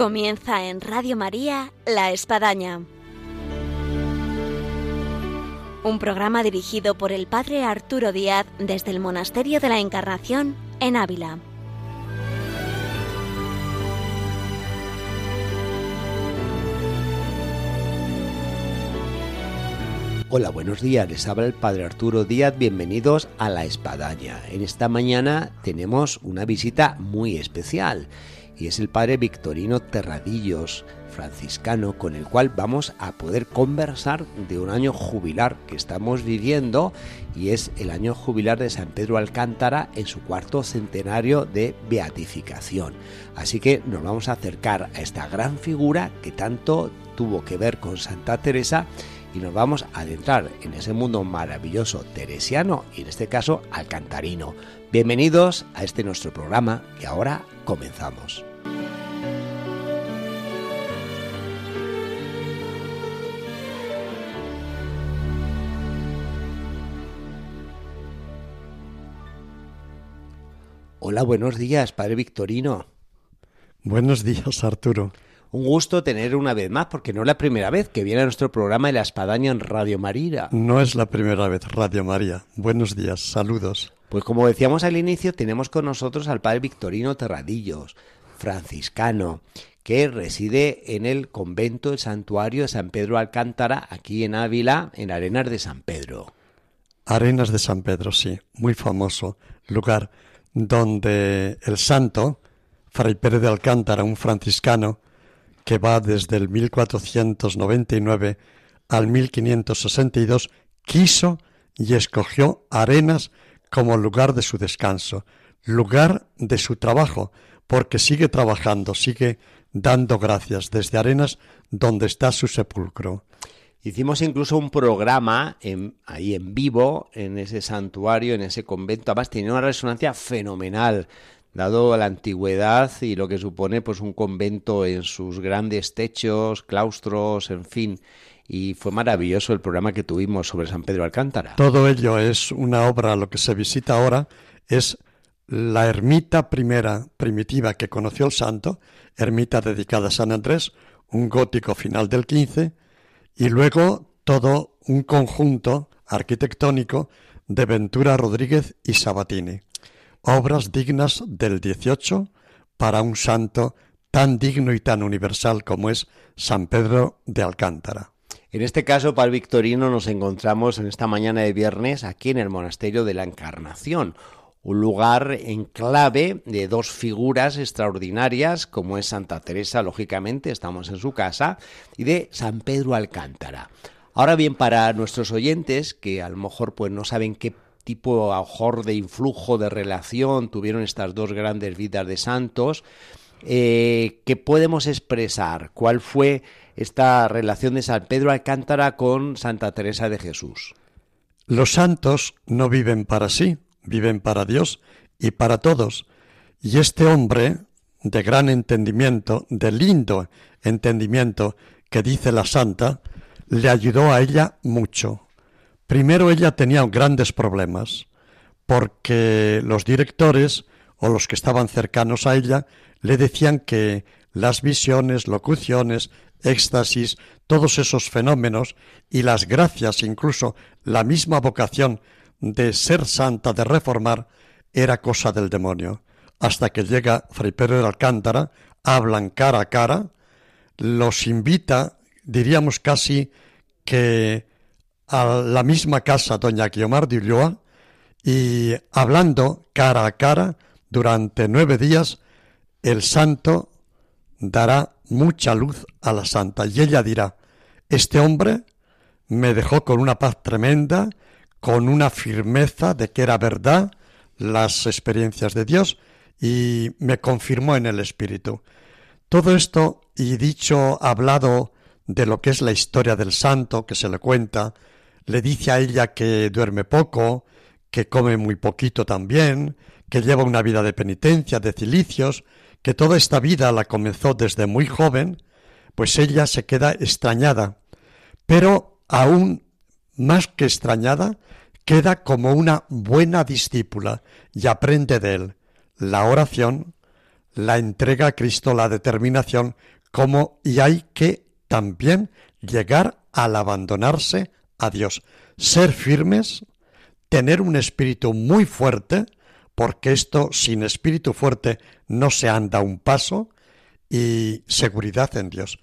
Comienza en Radio María La Espadaña. Un programa dirigido por el Padre Arturo Díaz desde el Monasterio de la Encarnación en Ávila. Hola, buenos días. Les habla el Padre Arturo Díaz. Bienvenidos a La Espadaña. En esta mañana tenemos una visita muy especial y es el Padre Victorino Terradillos, franciscano, con el cual vamos a poder conversar de un año jubilar que estamos viviendo y es el año jubilar de San Pedro Alcántara en su cuarto centenario de beatificación. Así que nos vamos a acercar a esta gran figura que tanto tuvo que ver con Santa Teresa y nos vamos a adentrar en ese mundo maravilloso teresiano y en este caso alcantarino. Bienvenidos a este nuestro programa y ahora comenzamos. Hola, buenos días, Padre Victorino. Buenos días, Arturo. Un gusto tener una vez más, porque no es la primera vez que viene a nuestro programa de la espadaña en Radio María. No es la primera vez, Radio María. Buenos días, saludos. Pues como decíamos al inicio, tenemos con nosotros al padre Victorino Terradillos, franciscano, que reside en el convento, el santuario de San Pedro Alcántara, aquí en Ávila, en Arenas de San Pedro. Arenas de San Pedro, sí, muy famoso lugar donde el santo, Fray Pérez de Alcántara, un franciscano, que va desde el 1499 al 1562, quiso y escogió Arenas como lugar de su descanso, lugar de su trabajo, porque sigue trabajando, sigue dando gracias desde Arenas donde está su sepulcro. Hicimos incluso un programa ahí en vivo, en ese santuario, en ese convento. Además, tenía una resonancia fenomenal dado la antigüedad y lo que supone pues un convento en sus grandes techos, claustros, en fin. Y fue maravilloso el programa que tuvimos sobre San Pedro Alcántara. Todo ello es una obra, lo que se visita ahora es la ermita primera primitiva que conoció el santo, ermita dedicada a San Andrés, un gótico final del XV, y luego todo un conjunto arquitectónico de Ventura Rodríguez y Sabatini obras dignas del XVIII para un santo tan digno y tan universal como es San Pedro de Alcántara. En este caso, para el Victorino, nos encontramos en esta mañana de viernes aquí en el Monasterio de la Encarnación, un lugar en clave de dos figuras extraordinarias, como es Santa Teresa, lógicamente, estamos en su casa, y de San Pedro Alcántara. Ahora bien, para nuestros oyentes, que a lo mejor pues no saben qué tipo a de influjo de relación tuvieron estas dos grandes vidas de santos, eh, ¿qué podemos expresar? ¿Cuál fue esta relación de San Pedro Alcántara con Santa Teresa de Jesús? Los santos no viven para sí, viven para Dios y para todos. Y este hombre de gran entendimiento, de lindo entendimiento que dice la santa, le ayudó a ella mucho. Primero ella tenía grandes problemas, porque los directores o los que estaban cercanos a ella le decían que las visiones, locuciones, éxtasis, todos esos fenómenos y las gracias, incluso la misma vocación de ser santa, de reformar, era cosa del demonio. Hasta que llega Fray Pedro de Alcántara, hablan cara a cara, los invita, diríamos casi que a la misma casa doña Guiomar de Ulloa y hablando cara a cara durante nueve días, el santo dará mucha luz a la santa y ella dirá, este hombre me dejó con una paz tremenda, con una firmeza de que era verdad las experiencias de Dios y me confirmó en el Espíritu. Todo esto y dicho, hablado de lo que es la historia del santo que se le cuenta, le dice a ella que duerme poco, que come muy poquito también, que lleva una vida de penitencia, de cilicios, que toda esta vida la comenzó desde muy joven, pues ella se queda extrañada, pero aún más que extrañada, queda como una buena discípula y aprende de él. La oración, la entrega a Cristo, la determinación, como y hay que también llegar al abandonarse a Dios, ser firmes, tener un espíritu muy fuerte, porque esto sin espíritu fuerte no se anda un paso, y seguridad en Dios.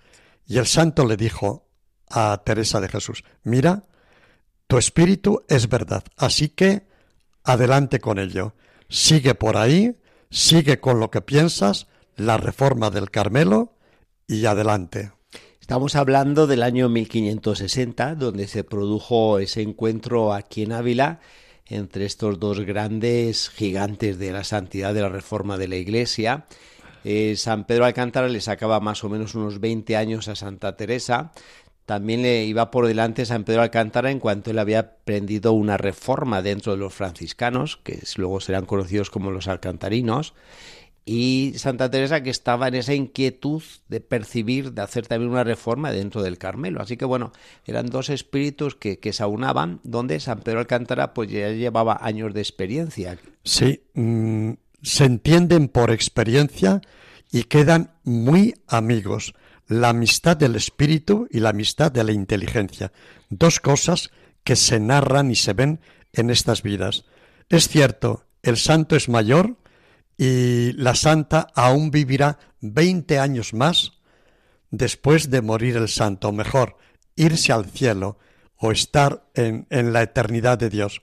Y el santo le dijo a Teresa de Jesús, mira, tu espíritu es verdad, así que adelante con ello. Sigue por ahí, sigue con lo que piensas, la reforma del Carmelo y adelante. Estamos hablando del año 1560, donde se produjo ese encuentro aquí en Ávila entre estos dos grandes gigantes de la santidad de la reforma de la Iglesia. Eh, San Pedro Alcántara le sacaba más o menos unos 20 años a Santa Teresa, también le iba por delante San Pedro Alcántara en cuanto él había aprendido una reforma dentro de los franciscanos, que luego serán conocidos como los alcantarinos, y Santa Teresa que estaba en esa inquietud de percibir, de hacer también una reforma dentro del Carmelo. Así que bueno, eran dos espíritus que, que se aunaban, donde San Pedro Alcántara pues ya llevaba años de experiencia. Sí, mm, se entienden por experiencia y quedan muy amigos la amistad del espíritu y la amistad de la inteligencia, dos cosas que se narran y se ven en estas vidas. Es cierto, el santo es mayor y la santa aún vivirá veinte años más después de morir el santo, o mejor, irse al cielo o estar en, la eternidad de Dios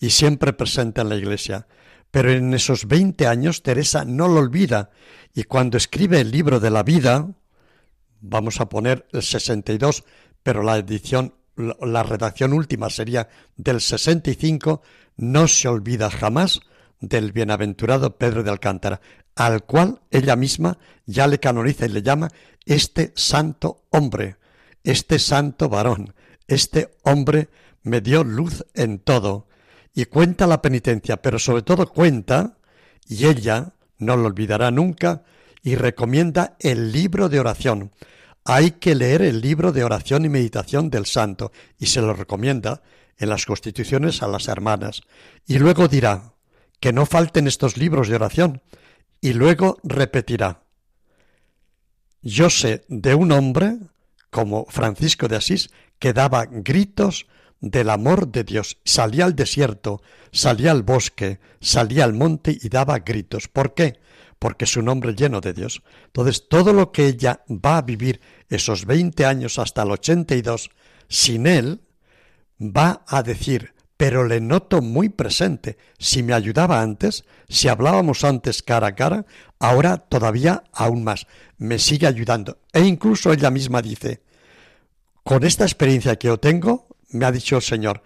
y siempre presente en la iglesia. Pero en esos veinte años Teresa no lo olvida y cuando escribe el libro de la vida, vamos a poner el 62, pero la edición, la redacción última sería del 65, no se olvida jamás del bienaventurado Pedro de Alcántara, al cual ella misma ya le canoniza y le llama este santo hombre, este santo varón, este hombre me dio luz en todo. Y cuenta la penitencia, pero sobre todo cuenta, y ella no lo olvidará nunca, y recomienda el libro de oración. Hay que leer el libro de oración y meditación del santo y se lo recomienda en las constituciones a las hermanas. Y luego dirá que no falten estos libros de oración y luego repetirá. Yo sé de un hombre como Francisco de Asís que daba gritos del amor de Dios. Salía al desierto, salía al bosque, salía al monte y daba gritos. ¿Por qué? porque es un hombre lleno de Dios. Entonces, todo lo que ella va a vivir esos 20 años hasta el 82 sin él, va a decir, pero le noto muy presente. Si me ayudaba antes, si hablábamos antes cara a cara, ahora todavía aún más. Me sigue ayudando. E incluso ella misma dice, con esta experiencia que yo tengo, me ha dicho el Señor,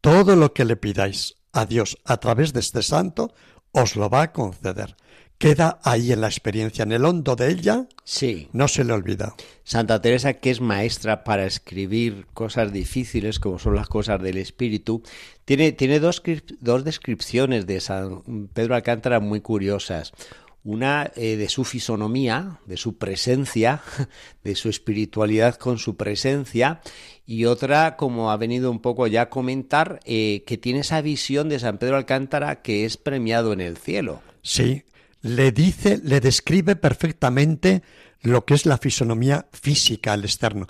todo lo que le pidáis a Dios a través de este santo, os lo va a conceder queda ahí en la experiencia, en el hondo de ella, sí. no se le olvida. Santa Teresa, que es maestra para escribir cosas difíciles, como son las cosas del espíritu, tiene, tiene dos, dos descripciones de San Pedro Alcántara muy curiosas. Una eh, de su fisonomía, de su presencia, de su espiritualidad con su presencia, y otra, como ha venido un poco ya a comentar, eh, que tiene esa visión de San Pedro Alcántara que es premiado en el cielo. Sí, le dice, le describe perfectamente lo que es la fisonomía física al externo.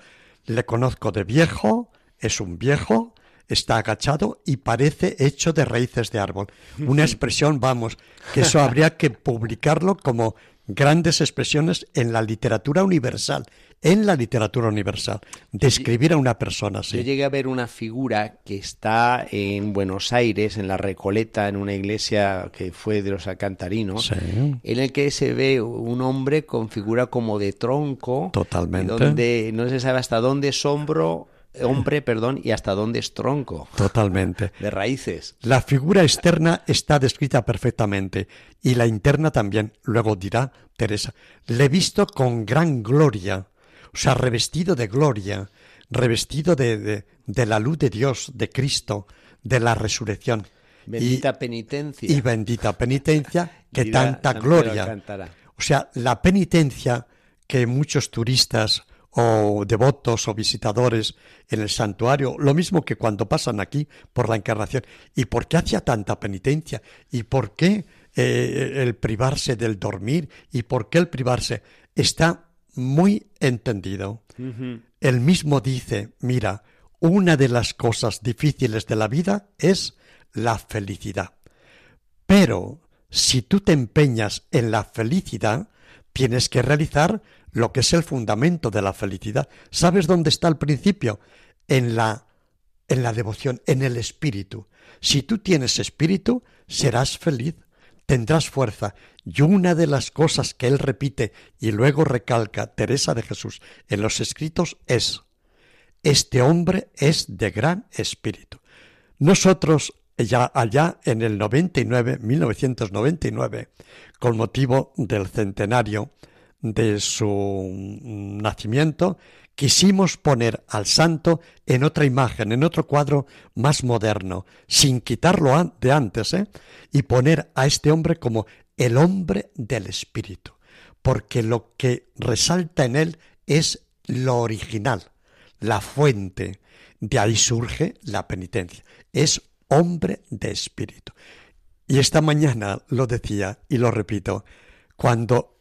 Le conozco de viejo, es un viejo, está agachado y parece hecho de raíces de árbol. Una expresión, vamos, que eso habría que publicarlo como grandes expresiones en la literatura universal, en la literatura universal, describir a una persona así. Yo llegué a ver una figura que está en Buenos Aires, en la Recoleta, en una iglesia que fue de los alcantarinos, en el que se ve un hombre con figura como de tronco, totalmente, donde no se sabe hasta dónde es hombro, hombre, perdón, y hasta dónde es tronco. Totalmente. De raíces. La figura externa está descrita perfectamente y la interna también. Luego dirá Teresa, le he visto con gran gloria o sea, revestido de gloria, revestido de, de, la luz de Dios, de Cristo, de la resurrección. Bendita penitencia. Y bendita penitencia que tanta gloria. O sea, la penitencia que muchos turistas o devotos o visitadores en el santuario, lo mismo que cuando pasan aquí por la encarnación. ¿Y por qué hacía tanta penitencia? ¿Y por qué eh, el privarse del dormir y por qué el privarse. Está muy entendido. Él mismo dice, mira, una de las cosas difíciles de la vida es la felicidad. Pero si tú te empeñas en la felicidad, tienes que realizar lo que es el fundamento de la felicidad. ¿Sabes dónde está el principio? En la en la devoción, en el espíritu. Si tú tienes espíritu, serás feliz, tendrás fuerza. Y una de las cosas que él repite y luego recalca Teresa de Jesús en los escritos es, este hombre es de gran espíritu. Nosotros ya allá en el 99, 1999, con motivo del centenario de su nacimiento, quisimos poner al santo en otra imagen, en otro cuadro más moderno, sin quitarlo de antes, ¿eh? y poner a este hombre como el hombre del espíritu, porque lo que resalta en él es lo original, la fuente, de ahí surge la penitencia, es hombre de espíritu. Y esta mañana lo decía y lo repito, cuando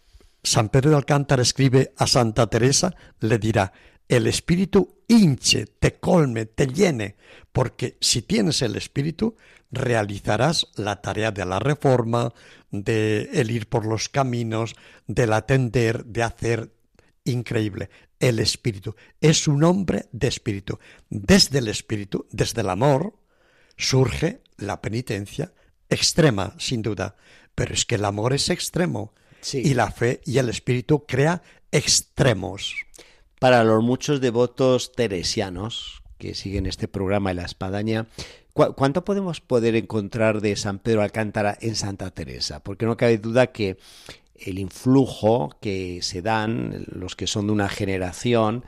San Pedro de Alcántara escribe a Santa Teresa, le dirá, el espíritu hinche, te colme, te llene, porque si tienes el espíritu, realizarás la tarea de la reforma, de el ir por los caminos, del atender, de hacer increíble. El espíritu es un hombre de espíritu. Desde el espíritu, desde el amor, surge la penitencia extrema, sin duda. Pero es que el amor es extremo y la fe y el espíritu crea extremos. Para los muchos devotos teresianos que siguen este programa de la espadaña, ¿cuánto podemos poder encontrar de San Pedro Alcántara en Santa Teresa? Porque no cabe duda que el influjo que se dan los que son de una generación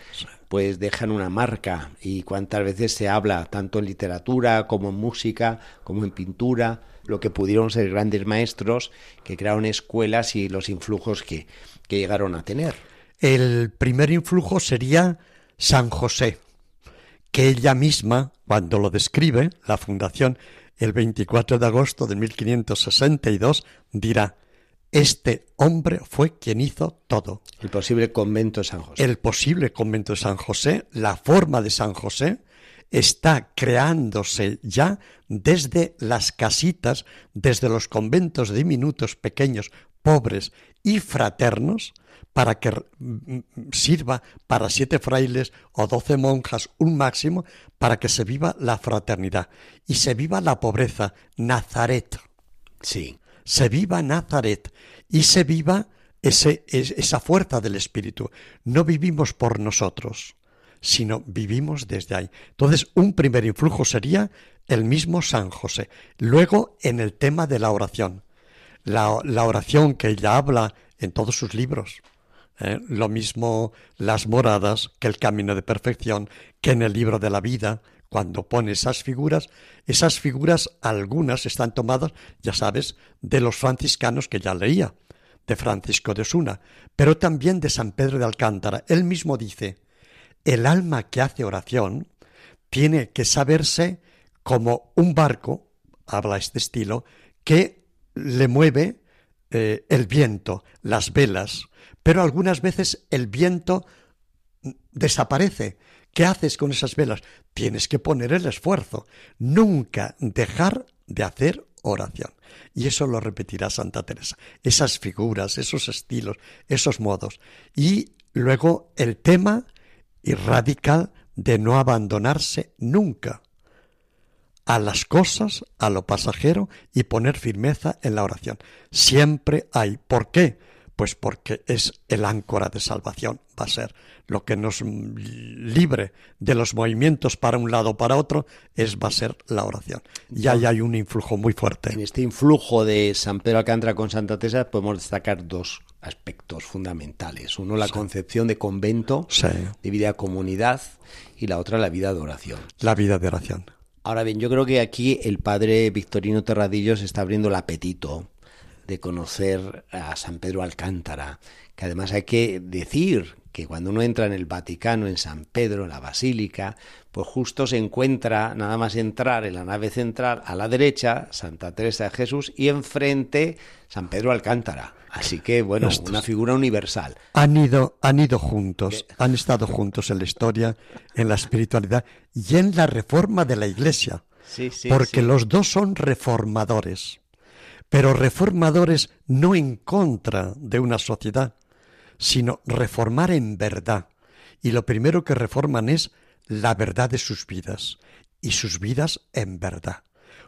pues dejan una marca y cuántas veces se habla tanto en literatura como en música como en pintura lo que pudieron ser grandes maestros que crearon escuelas y los influjos que, que llegaron a tener. El primer influjo sería San José, que ella misma, cuando lo describe, la fundación, el 24 de agosto de 1562, dirá, este hombre fue quien hizo todo. El posible convento de San José. El posible convento de San José, la forma de San José, está creándose ya desde las casitas, desde los conventos diminutos, pequeños, pobres y fraternos, para que sirva para siete frailes o doce monjas, un máximo, para que se viva la fraternidad y se viva la pobreza, Nazaret. Sí. Se viva Nazaret y se viva ese, esa fuerza del Espíritu. No vivimos por nosotros, sino vivimos desde ahí. Entonces, un primer influjo sería el mismo San José. Luego, en el tema de la oración. La, oración que ella habla en todos sus libros. ¿eh? Lo mismo las moradas que el camino de perfección, que en el libro de la vida, cuando pone esas figuras, esas figuras algunas están tomadas, ya sabes, de los franciscanos que ya leía, de Francisco de Suna, pero también de San Pedro de Alcántara. Él mismo dice, el alma que hace oración tiene que saberse como un barco, habla este estilo, que le mueve eh, el viento, las velas, pero algunas veces el viento desaparece. ¿Qué haces con esas velas? Tienes que poner el esfuerzo, nunca dejar de hacer oración. Y eso lo repetirá Santa Teresa. Esas figuras, esos estilos, esos modos. Y luego el tema y radical de no abandonarse nunca a las cosas, a lo pasajero y poner firmeza en la oración. Siempre hay. ¿Por qué? Pues porque es el áncora de salvación, va a ser lo que nos libre de los movimientos para un lado o para otro, es va a ser la oración. Y ahí hay un influjo muy fuerte. En este influjo de San Pedro Alcántara con Santa Teresa podemos destacar dos aspectos fundamentales. Uno, la concepción de convento, de vida comunidad, y la otra, la vida de oración. La vida de oración. Ahora bien, yo creo que aquí el padre Victorino Terradillos está abriendo el apetito de conocer a San Pedro Alcántara, que además hay que decir que cuando uno entra en el Vaticano, en San Pedro, en la Basílica, pues justo se encuentra, nada más entrar en la nave central, a la derecha, Santa Teresa de Jesús, y enfrente, San Pedro Alcántara. Así que, bueno, una figura universal. Han ido, han ido juntos, han estado juntos en la historia, en la espiritualidad y en la reforma de la Iglesia. Sí, sí, porque sí. los dos son reformadores, pero reformadores no en contra de una sociedad, sino reformar en verdad. Y lo primero que reforman es la verdad de sus vidas y sus vidas en verdad.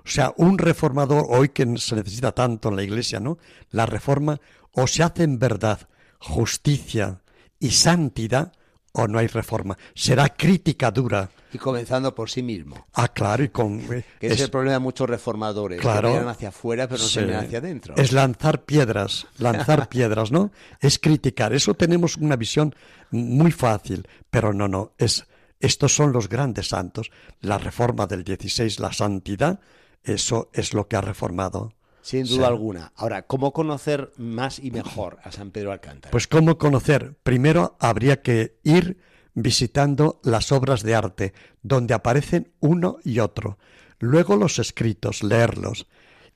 O sea, un reformador hoy que se necesita tanto en la iglesia, ¿no? La reforma o se hace en verdad justicia y santidad o no hay reforma. Será crítica dura. Y comenzando por sí mismo. Ah, claro, y con... Que es, es el problema de muchos reformadores, claro, que miran hacia afuera pero no se miran hacia adentro. Es lanzar piedras, lanzar piedras, ¿no? Es criticar. Eso tenemos una visión muy fácil, pero no, no, es... Estos son los grandes santos. La reforma del 16, la santidad, eso es lo que ha reformado. Sin duda sí. alguna. Ahora, ¿cómo conocer más y mejor a San Pedro Alcántara? Pues cómo conocer. Primero habría que ir visitando las obras de arte, donde aparecen uno y otro. Luego los escritos, leerlos.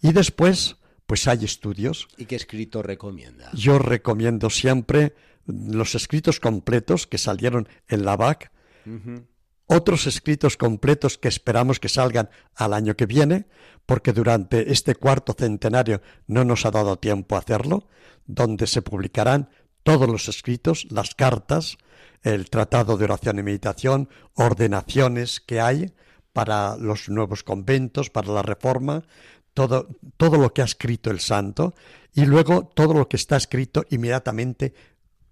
Y después, pues hay estudios. ¿Y qué escrito recomienda? Yo recomiendo siempre los escritos completos que salieron en la BAC, uh -huh. Otros escritos completos que esperamos que salgan al año que viene, porque durante este cuarto centenario no nos ha dado tiempo a hacerlo, donde se publicarán todos los escritos, las cartas, el tratado de oración y meditación, ordenaciones que hay para los nuevos conventos, para la reforma, todo, todo lo que ha escrito el santo y luego todo lo que está escrito inmediatamente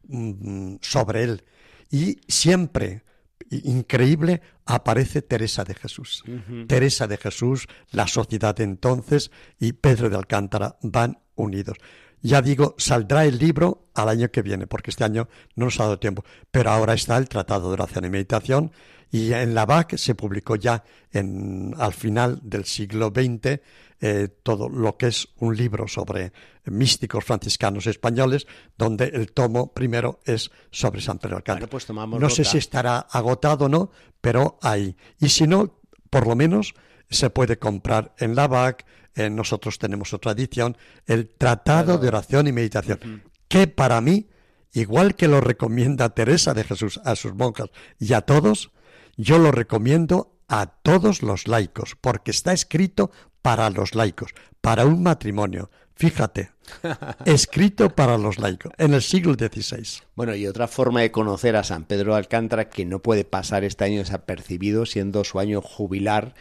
mmm, sobre él. Y siempre, increíble, aparece Teresa de Jesús. Uh -huh. Teresa de Jesús, la sociedad de entonces y Pedro de Alcántara van unidos. Ya digo, saldrá el libro al año que viene, porque este año no nos ha dado tiempo. Pero ahora está el Tratado de Oración y Meditación y en la BAC se publicó ya en, al final del siglo XX eh, todo lo que es un libro sobre místicos franciscanos españoles, donde el tomo primero es sobre San Pedro Alcántara. Bueno, pues no nota. sé si estará agotado o no, pero hay. Y si no, por lo menos se puede comprar en la BAC, eh, nosotros tenemos otra edición, el Tratado de Oración y Meditación, que para mí, igual que lo recomienda Teresa de Jesús a sus monjas y a todos, yo lo recomiendo a todos los laicos, porque está escrito para los laicos, para un matrimonio. Fíjate, escrito para los laicos, en el siglo XVI. Bueno, y otra forma de conocer a San Pedro de Alcántara que no puede pasar este año desapercibido, siendo su año jubilar,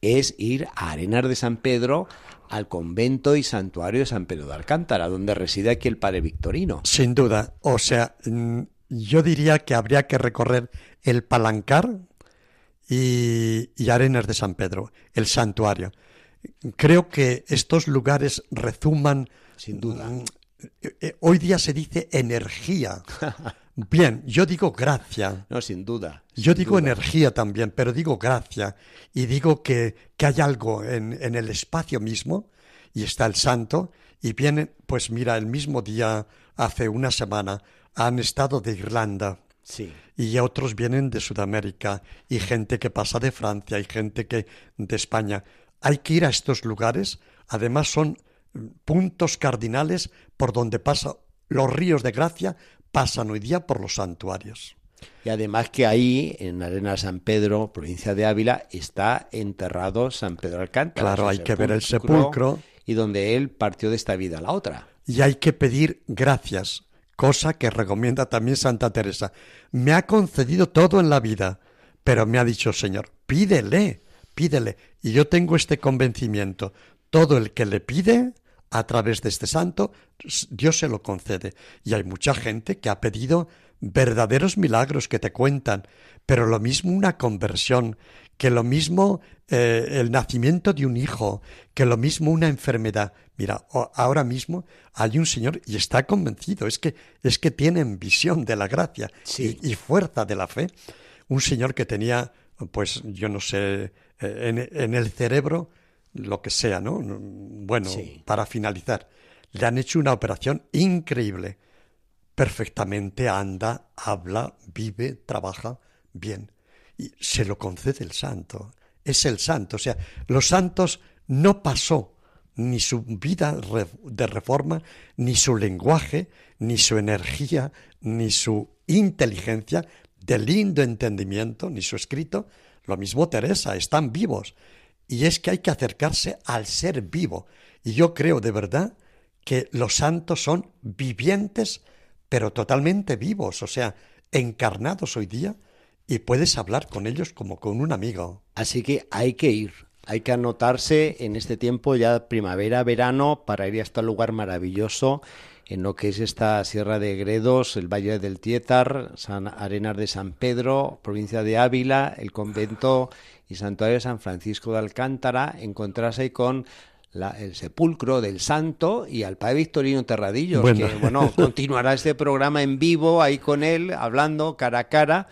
es ir a Arenas de San Pedro al convento y santuario de San Pedro de Alcántara, donde reside aquí el padre Victorino. Sin duda, o sea, mm, yo diría que habría que recorrer el Palancar y, y Arenas de San Pedro, el santuario. Creo que estos lugares rezuman Sin duda. Mm, eh, eh, Hoy día se dice energía. Bien, yo digo gracia. No, sin duda. Yo digo duda. energía también, pero digo gracia. Y digo que, que hay algo en, en el espacio mismo, y está el santo, y vienen, pues mira, el mismo día, hace una semana, han estado de Irlanda, Sí. y otros vienen de Sudamérica, y gente que pasa de Francia, y gente que de España. Hay que ir a estos lugares, además son mm, puntos cardinales por donde pasa los ríos de gracia, pasan hoy día por los santuarios. Y además que ahí, en Arena San Pedro, provincia de Ávila, está enterrado San Pedro Alcántara. Claro, hay que ver el sepulcro. Y donde él partió de esta vida a la otra. y hay que pedir gracias, cosa que recomienda también Santa Teresa. Me ha concedido todo en la vida, pero me ha dicho Señor, pídele, pídele. Y yo tengo este convencimiento, todo el que le pide a través de este santo, Dios se lo concede. Y hay mucha gente que ha pedido verdaderos milagros que te cuentan, pero lo mismo una conversión, que lo mismo eh, el nacimiento de un hijo, que lo mismo una enfermedad. Mira, ahora mismo hay un señor y está convencido, es que es que tienen visión de la gracia Sí. y, y fuerza de la fe. Un señor que tenía, pues yo no sé, eh, en, en el cerebro lo que sea, ¿no? Bueno, Sí. para finalizar, le han hecho una operación increíble. Perfectamente anda, habla, vive, trabaja bien. Y se lo concede el santo. Es el santo. O sea, los santos no pasó ni su vida de reforma, ni su lenguaje, ni su energía, ni su inteligencia, de lindo entendimiento, ni su escrito. Lo mismo Teresa, están vivos. Y es que hay que acercarse al ser vivo. Y yo creo de verdad que los santos son vivientes, pero totalmente vivos, o sea, encarnados hoy día, y puedes hablar con ellos como con un amigo. Así que hay que ir, hay que anotarse en este tiempo ya primavera, verano, para ir a este lugar maravilloso en lo que es esta Sierra de Gredos, el Valle del Tietar, San Arenas de San Pedro, provincia de Ávila, el convento y santuario de San Francisco de Alcántara, encontrarse ahí con el sepulcro del santo y al padre Victorino Terradillo, que bueno, continuará este programa en vivo ahí con él, hablando cara a cara.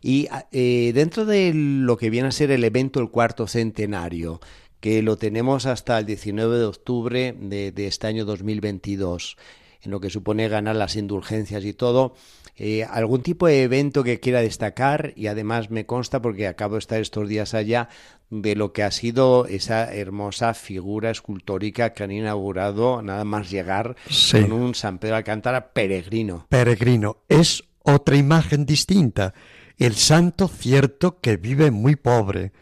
Y eh, dentro de lo que viene a ser el evento, el cuarto centenario, que lo tenemos hasta el 19 de octubre de, de este año 2022, en lo que supone ganar las indulgencias y todo, eh, ¿Algún tipo de evento que quiera destacar? Y además me consta, porque acabo de estar estos días allá, de lo que ha sido esa hermosa figura escultórica que han inaugurado nada más llegar con un San Pedro Alcántara peregrino. Peregrino. Es otra imagen distinta. El santo cierto que vive muy pobre,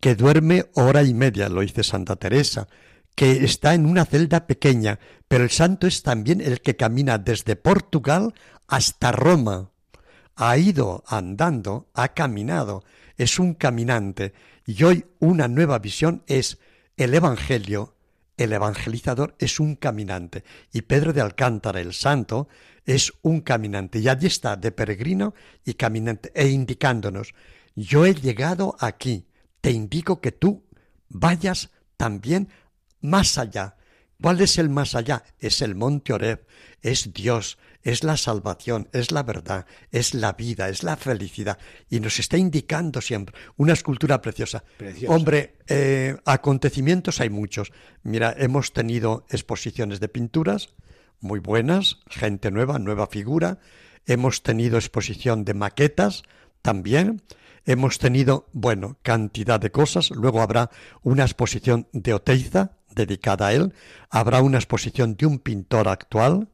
que duerme hora y media, lo dice Santa Teresa, que está en una celda pequeña, pero el santo es también el que camina desde Portugal hasta Roma. Ha ido andando, ha caminado, es un caminante. Y hoy una nueva visión es el Evangelio, el evangelizador es un caminante. Y Pedro de Alcántara, el santo, es un caminante. Y allí está, de peregrino y caminante, e indicándonos, yo he llegado aquí, te indico que tú vayas también más allá. ¿Cuál es el más allá? Es el monte Oreb, es Dios, es la salvación, es la verdad, es la vida, es la felicidad. Y nos está indicando siempre una escultura preciosa. Hombre, eh, acontecimientos hay muchos. Mira, hemos tenido exposiciones de pinturas muy buenas, gente nueva, nueva figura. Hemos tenido exposición de maquetas también. Hemos tenido, bueno, cantidad de cosas. Luego habrá una exposición de Oteiza, dedicada a él. Habrá una exposición de un pintor actual,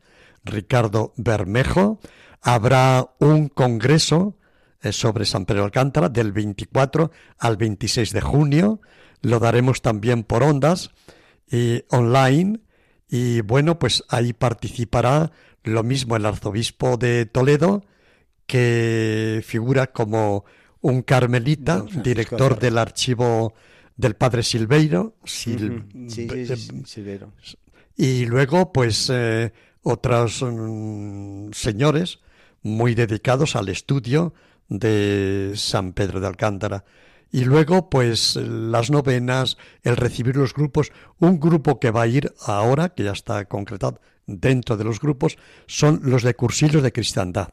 Ricardo Bermejo. Habrá un congreso eh, sobre San Pedro Alcántara del 24 al 26 de junio. Lo daremos también por ondas y online. Y bueno, pues ahí participará lo mismo el arzobispo de Toledo, que figura como un carmelita, director del archivo del padre Silveiro. Y luego, pues, eh, otros mm, señores muy dedicados al estudio de San Pedro de Alcántara. Y luego, pues, las novenas, el recibir los grupos. Un grupo que va a ir ahora, que ya está concretado dentro de los grupos, son los de cursillos de cristiandad.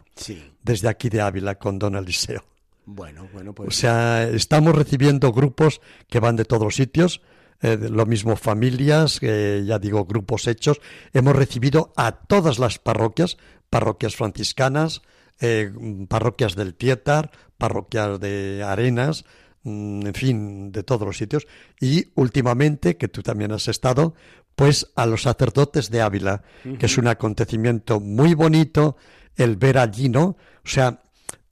Desde aquí de Ávila, con don Eliseo. Bueno, bueno, pues. O sea, estamos recibiendo grupos que van de todos los sitios, eh, lo mismo familias, ya digo, grupos hechos. Hemos recibido a todas las parroquias, parroquias franciscanas, eh, parroquias del Tietar, parroquias de Arenas, mm, en fin, de todos los sitios. Y últimamente, que tú también has estado, pues a los sacerdotes de Ávila, que es un acontecimiento muy bonito el ver allí, ¿no? O sea,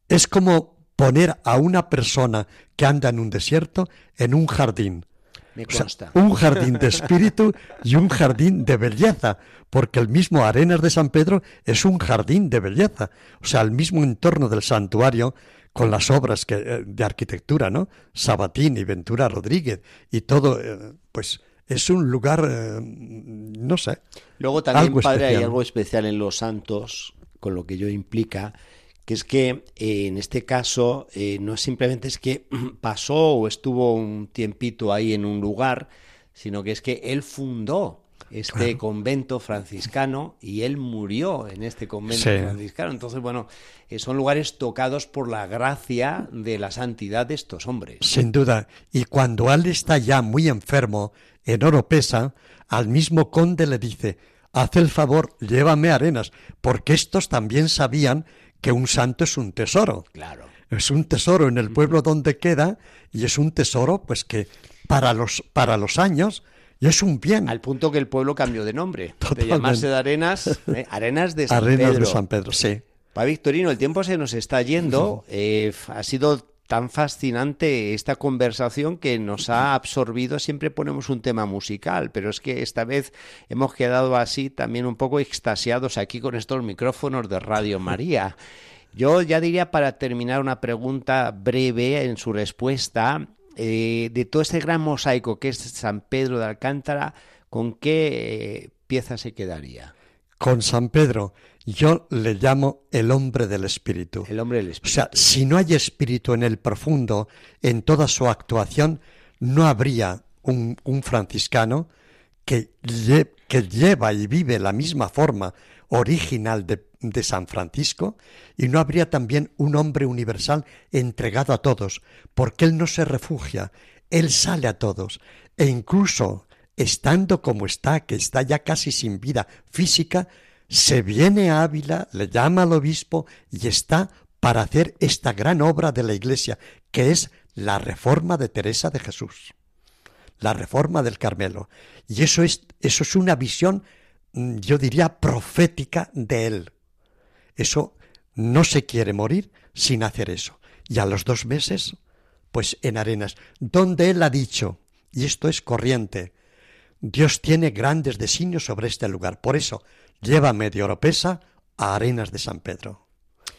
es como poner a una persona que anda en un desierto en un jardín. Me consta. un jardín de espíritu y un jardín de belleza, porque el mismo Arenas de San Pedro es un jardín de belleza, o sea, el mismo entorno del santuario con las obras que, eh, de arquitectura, ¿no? Sabatini, Ventura Rodríguez y todo, eh, pues es un lugar, eh, no sé. Luego también, padre, hay algo especial en los santos, con lo que yo implica, que es que eh, en este caso eh, no simplemente es que pasó o estuvo un tiempito ahí en un lugar, sino que es que él fundó este convento franciscano y él murió en este convento franciscano. Entonces, bueno, eh, son lugares tocados por la gracia de la santidad de estos hombres. Sin duda. Y cuando él está ya muy enfermo en Oropesa, al mismo conde le dice, haz el favor, llévame a Arenas, porque estos también sabían que un santo es un tesoro. Claro. Es un tesoro en el pueblo donde queda y es un tesoro pues que para los para los años y es un bien. Al punto que el pueblo cambió de nombre. De llamarse de Arenas, ¿eh? Arenas de San Arenas Pedro. de San Pedro, sí. Pa Victorino, el tiempo se nos está yendo. Eh, ha sido tan fascinante esta conversación que nos ha absorbido. Siempre ponemos un tema musical, pero es que esta vez hemos quedado así también un poco extasiados aquí con estos micrófonos de Radio María. Yo ya diría para terminar una pregunta breve en su respuesta, eh, de todo este gran mosaico que es San Pedro de Alcántara, ¿con qué eh, pieza se quedaría? Con San Pedro yo le llamo el hombre del espíritu. El hombre del O espíritu. sea, si no hay espíritu en el profundo, en toda su actuación, no habría un, un franciscano que, lle- que lleva y vive la misma forma original de, de San Francisco y no habría también un hombre universal entregado a todos, porque él no se refugia, él sale a todos e incluso estando como está, que está ya casi sin vida física, se viene a Ávila, le llama al obispo y está para hacer esta gran obra de la Iglesia, que es la reforma de Teresa de Jesús, la reforma del Carmelo. Y eso es, eso es una visión, mm, yo diría, profética de él. Eso no se quiere morir sin hacer eso. Y a los dos meses, pues en Arenas, donde él ha dicho, y esto es corriente, Dios tiene grandes designios sobre este lugar. Por eso, llévame de Oropesa a Arenas de San Pedro.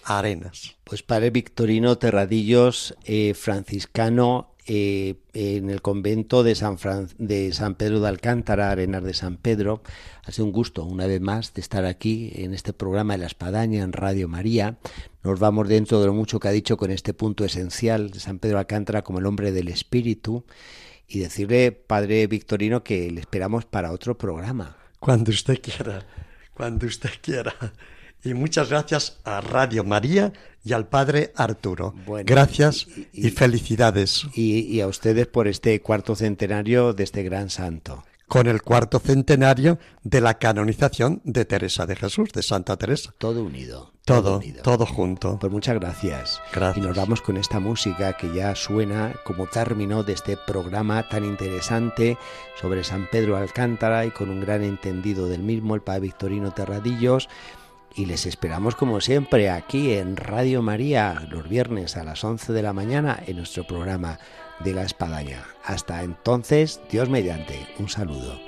A Arenas. Pues padre Victorino Terradillos, eh, franciscano eh, en el convento de San, de San Pedro de Alcántara, Arenas de San Pedro. Ha sido un gusto una vez más de estar aquí en este programa de la Espadaña en Radio María. Nos vamos dentro de lo mucho que ha dicho con este punto esencial de San Pedro de Alcántara como el hombre del espíritu y decirle, padre Victorino, que le esperamos para otro programa. Cuando usted quiera, cuando usted quiera. Y muchas gracias a Radio María y al Padre Arturo. Bueno, gracias y- y, y- felicidades. Y, y a ustedes por este cuarto centenario de este gran santo. Con el cuarto centenario de la canonización de Teresa de Jesús, de Santa Teresa. Todo unido. Todo, unido. todo junto. Pues muchas gracias. Gracias. Y nos vamos con esta música que ya suena como término de este programa tan interesante sobre San Pedro Alcántara y con un gran entendido del mismo, el Padre Victorino Terradillos. Y les esperamos como siempre aquí en Radio María los viernes a las 11 de la mañana en nuestro programa de la Espadaña. Hasta entonces, Dios mediante. Un saludo.